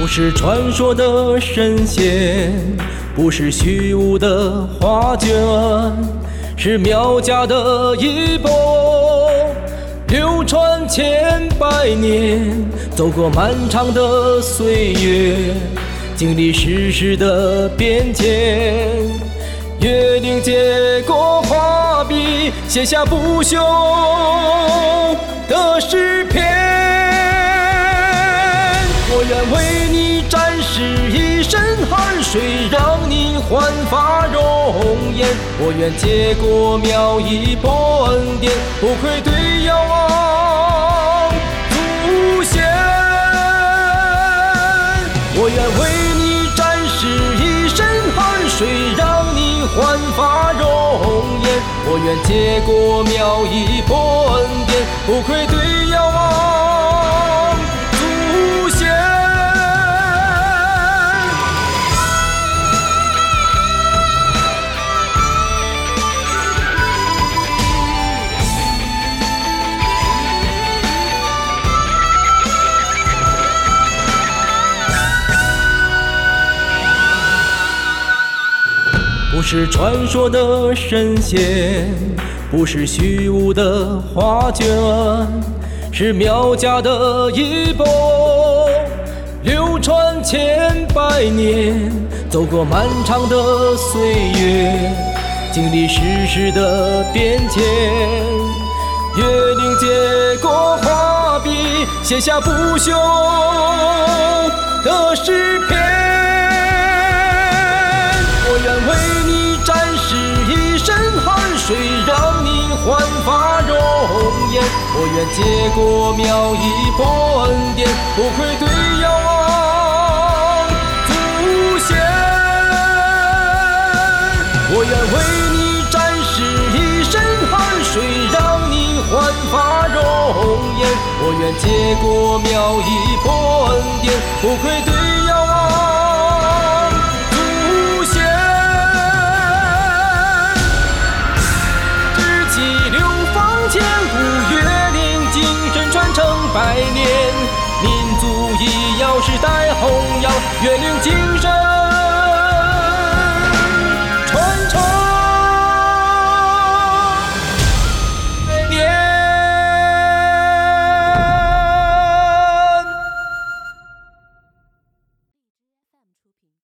不是传说的神仙，不是虚无的画卷，是苗家的衣钵，流传千百年，走过漫长的岁月，经历世事的变迁，约定接过画笔，写下不朽的诗篇。愿为你展示一身汗水，让你焕发容颜。我愿接过苗一波恩典，不愧对遥望祖先。我愿为你展示一身汗水，让你焕发容颜。我愿接过苗一波恩典，不愧对不是传说的神仙，不是虚无的画卷，是苗家的衣钵，流传千百年，走过漫长的岁月，经历世事的变迁，月灵接过画笔，写下不朽的诗篇。我愿接过苗一波恩典，不愧对遥望祖先。我愿为你展示一身汗水，让你焕发容颜。我愿接过苗一波恩典，不愧对百年。民族医药世代弘扬，月灵精神。